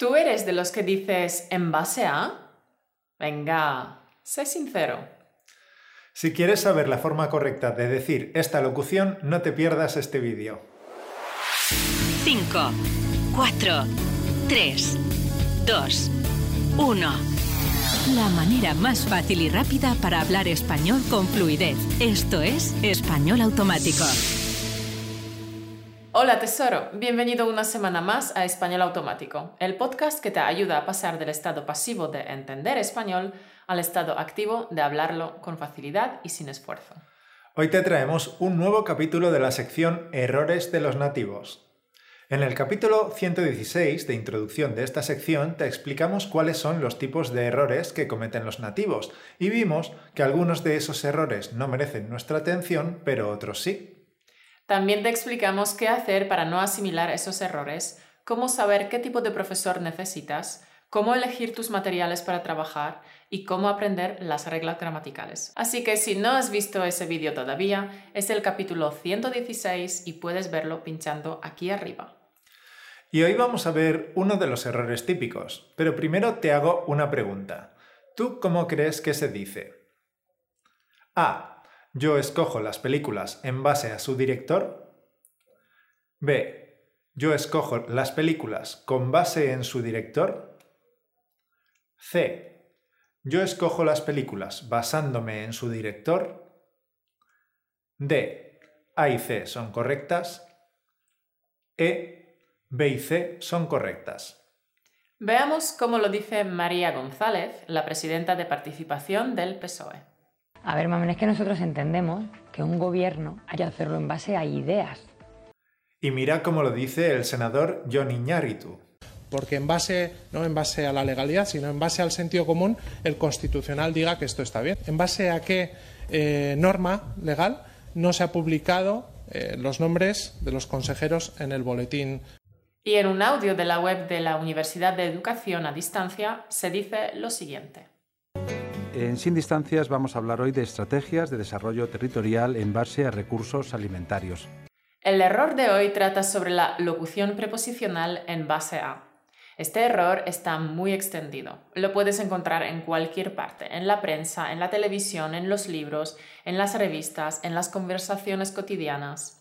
¿Tú eres de los que dices en base a? Venga, sé sincero. Si quieres saber la forma correcta de decir esta locución, no te pierdas este vídeo. 5, 4, 3, 2, 1. La manera más fácil y rápida para hablar español con fluidez. Esto es Español Automático. Hola tesoro, bienvenido una semana más a Español Automático, el podcast que te ayuda a pasar del estado pasivo de entender español al estado activo de hablarlo con facilidad y sin esfuerzo. Hoy te traemos un nuevo capítulo de la sección Errores de los nativos. En el capítulo 116 de introducción de esta sección te explicamos cuáles son los tipos de errores que cometen los nativos y vimos que algunos de esos errores no merecen nuestra atención, pero otros sí. También te explicamos qué hacer para no asimilar esos errores, cómo saber qué tipo de profesor necesitas, cómo elegir tus materiales para trabajar y cómo aprender las reglas gramaticales. Así que si no has visto ese vídeo todavía, es el capítulo 116 y puedes verlo pinchando aquí arriba. Y hoy vamos a ver uno de los errores típicos, pero primero te hago una pregunta. ¿Tú cómo crees que se dice? A. Yo escojo las películas en base a su director. B. Yo escojo las películas con base en su director. C. Yo escojo las películas basándome en su director. D. A y C son correctas. E. B y C son correctas. Veamos cómo lo dice María González, la presidenta de participación del PSOE. A ver, mamen, es que nosotros entendemos que un gobierno hay que hacerlo en base a ideas. Y mira cómo lo dice el senador John Iñárritu. Porque en base, no en base a la legalidad, sino en base al sentido común, el constitucional diga que esto está bien. ¿En base a qué eh, norma legal no se ha publicado eh, los nombres de los consejeros en el boletín y en un audio de la web de la Universidad de Educación a Distancia se dice lo siguiente. En Sin Distancias vamos a hablar hoy de estrategias de desarrollo territorial en base a recursos alimentarios. El error de hoy trata sobre la locución preposicional en base a. Este error está muy extendido. Lo puedes encontrar en cualquier parte, en la prensa, en la televisión, en los libros, en las revistas, en las conversaciones cotidianas.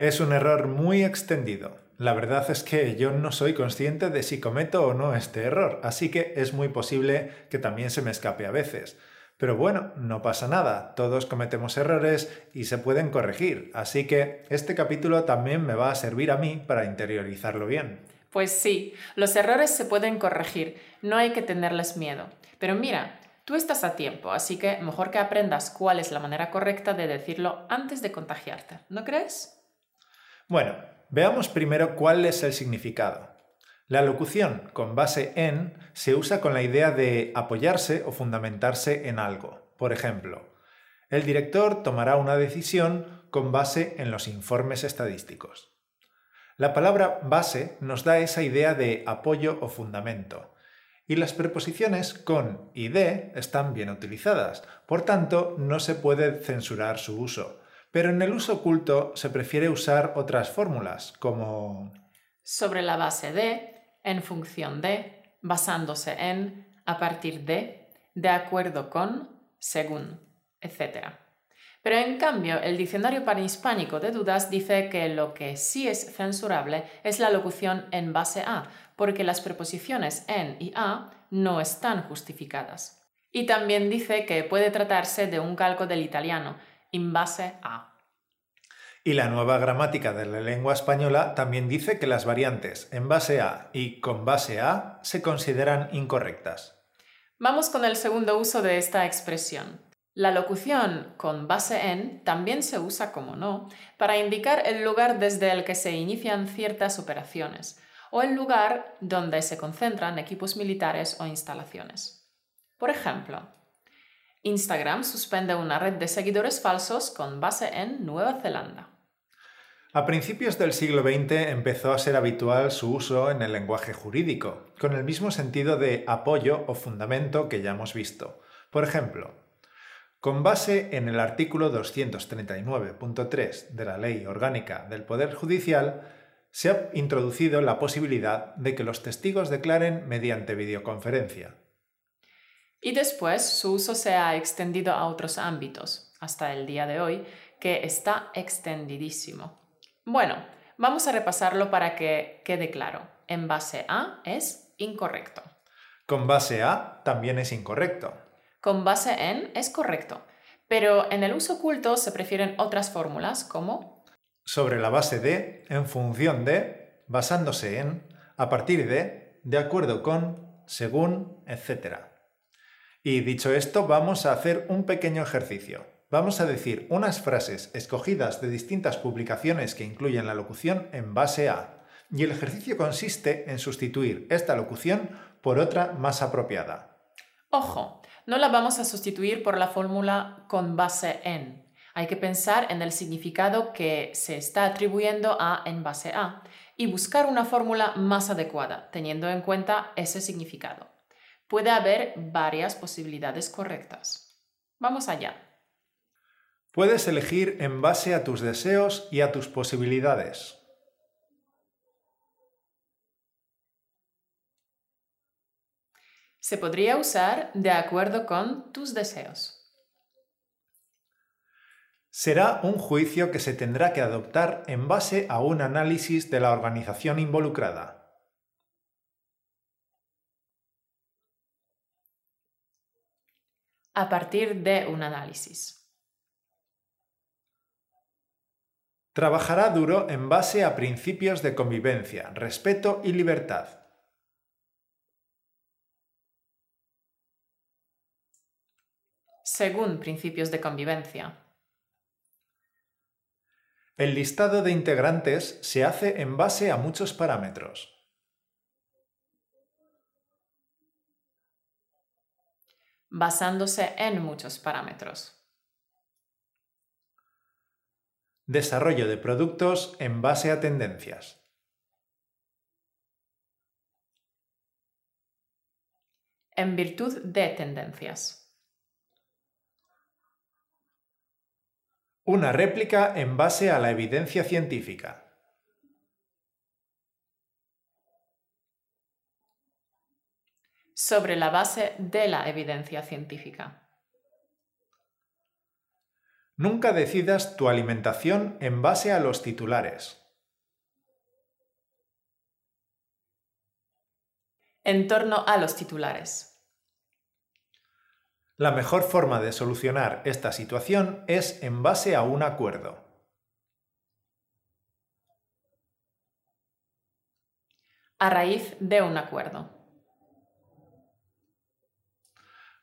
Es un error muy extendido. La verdad es que yo no soy consciente de si cometo o no este error, así que es muy posible que también se me escape a veces. Pero bueno, no pasa nada, todos cometemos errores y se pueden corregir, así que este capítulo también me va a servir a mí para interiorizarlo bien. Pues sí, los errores se pueden corregir, no hay que tenerles miedo. Pero mira, tú estás a tiempo, así que mejor que aprendas cuál es la manera correcta de decirlo antes de contagiarte, ¿no crees? Bueno, Veamos primero cuál es el significado. La locución con base en se usa con la idea de apoyarse o fundamentarse en algo. Por ejemplo, el director tomará una decisión con base en los informes estadísticos. La palabra base nos da esa idea de apoyo o fundamento, y las preposiciones con y de están bien utilizadas, por tanto no se puede censurar su uso. Pero en el uso oculto se prefiere usar otras fórmulas, como sobre la base de, en función de, basándose en, a partir de, de acuerdo con, según, etc. Pero en cambio, el diccionario panhispánico de dudas dice que lo que sí es censurable es la locución en base a, porque las preposiciones en y a no están justificadas. Y también dice que puede tratarse de un calco del italiano, in base a. Y la nueva gramática de la lengua española también dice que las variantes en base a y con base a se consideran incorrectas. Vamos con el segundo uso de esta expresión. La locución con base en también se usa como no para indicar el lugar desde el que se inician ciertas operaciones o el lugar donde se concentran equipos militares o instalaciones. Por ejemplo, Instagram suspende una red de seguidores falsos con base en Nueva Zelanda. A principios del siglo XX empezó a ser habitual su uso en el lenguaje jurídico, con el mismo sentido de apoyo o fundamento que ya hemos visto. Por ejemplo, con base en el artículo 239.3 de la Ley Orgánica del Poder Judicial, se ha introducido la posibilidad de que los testigos declaren mediante videoconferencia. Y después su uso se ha extendido a otros ámbitos, hasta el día de hoy, que está extendidísimo. Bueno, vamos a repasarlo para que quede claro. En base a es incorrecto. Con base a también es incorrecto. Con base en es correcto. Pero en el uso oculto se prefieren otras fórmulas como sobre la base de, en función de, basándose en, a partir de, de acuerdo con, según, etc. Y dicho esto, vamos a hacer un pequeño ejercicio. Vamos a decir unas frases escogidas de distintas publicaciones que incluyen la locución en base a. Y el ejercicio consiste en sustituir esta locución por otra más apropiada. Ojo, no la vamos a sustituir por la fórmula con base en. Hay que pensar en el significado que se está atribuyendo a en base a y buscar una fórmula más adecuada, teniendo en cuenta ese significado. Puede haber varias posibilidades correctas. Vamos allá. Puedes elegir en base a tus deseos y a tus posibilidades. Se podría usar de acuerdo con tus deseos será un juicio que se tendrá que adoptar en base a un análisis de la organización involucrada. A partir de un análisis. Trabajará duro en base a principios de convivencia, respeto y libertad. Según principios de convivencia. El listado de integrantes se hace en base a muchos parámetros. Basándose en muchos parámetros. Desarrollo de productos en base a tendencias. En virtud de tendencias. Una réplica en base a la evidencia científica. Sobre la base de la evidencia científica. Nunca decidas tu alimentación en base a los titulares. En torno a los titulares. La mejor forma de solucionar esta situación es en base a un acuerdo. A raíz de un acuerdo.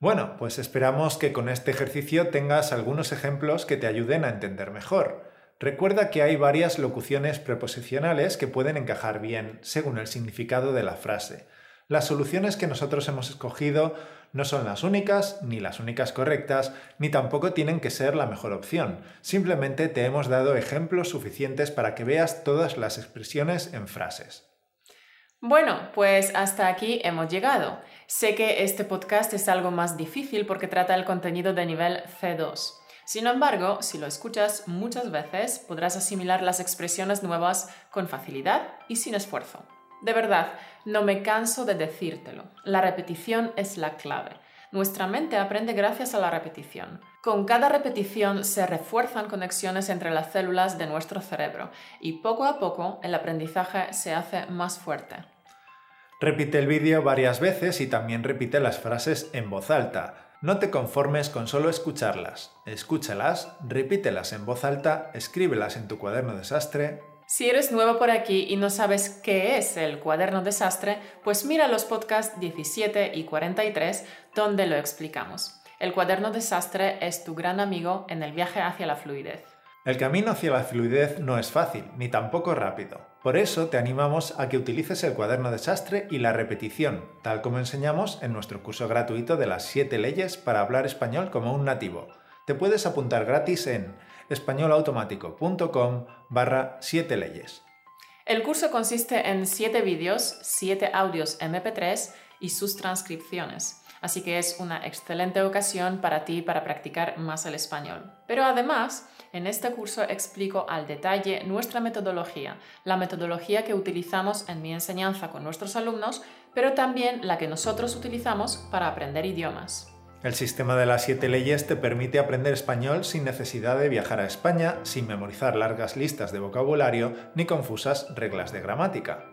Bueno, pues esperamos que con este ejercicio tengas algunos ejemplos que te ayuden a entender mejor. Recuerda que hay varias locuciones preposicionales que pueden encajar bien según el significado de la frase. Las soluciones que nosotros hemos escogido no son las únicas, ni las únicas correctas, ni tampoco tienen que ser la mejor opción. Simplemente te hemos dado ejemplos suficientes para que veas todas las expresiones en frases. Bueno, pues hasta aquí hemos llegado. Sé que este podcast es algo más difícil porque trata el contenido de nivel C2. Sin embargo, si lo escuchas muchas veces, podrás asimilar las expresiones nuevas con facilidad y sin esfuerzo. De verdad, no me canso de decírtelo. La repetición es la clave. Nuestra mente aprende gracias a la repetición. Con cada repetición se refuerzan conexiones entre las células de nuestro cerebro y poco a poco el aprendizaje se hace más fuerte. Repite el vídeo varias veces y también repite las frases en voz alta. No te conformes con solo escucharlas. Escúchalas, repítelas en voz alta, escríbelas en tu cuaderno desastre si eres nuevo por aquí y no sabes qué es el cuaderno desastre, pues mira los podcasts 17 y 43 donde lo explicamos. El cuaderno desastre es tu gran amigo en el viaje hacia la fluidez. El camino hacia la fluidez no es fácil, ni tampoco rápido. Por eso te animamos a que utilices el cuaderno desastre y la repetición, tal como enseñamos en nuestro curso gratuito de las 7 leyes para hablar español como un nativo. Te puedes apuntar gratis en españolautomático.com barra 7 leyes. El curso consiste en 7 vídeos, 7 audios MP3 y sus transcripciones. Así que es una excelente ocasión para ti para practicar más el español. Pero además, en este curso explico al detalle nuestra metodología, la metodología que utilizamos en mi enseñanza con nuestros alumnos, pero también la que nosotros utilizamos para aprender idiomas. El sistema de las siete leyes te permite aprender español sin necesidad de viajar a España, sin memorizar largas listas de vocabulario ni confusas reglas de gramática.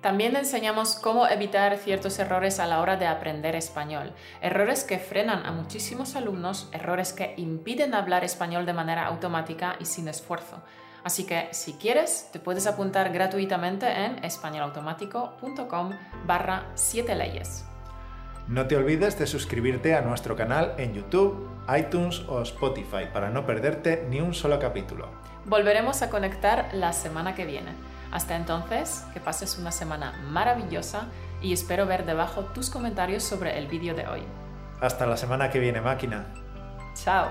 También enseñamos cómo evitar ciertos errores a la hora de aprender español, errores que frenan a muchísimos alumnos, errores que impiden hablar español de manera automática y sin esfuerzo. Así que si quieres, te puedes apuntar gratuitamente en españolautomático.com barra 7 leyes. No te olvides de suscribirte a nuestro canal en YouTube, iTunes o Spotify para no perderte ni un solo capítulo. Volveremos a conectar la semana que viene. Hasta entonces, que pases una semana maravillosa y espero ver debajo tus comentarios sobre el vídeo de hoy. Hasta la semana que viene, máquina. Chao.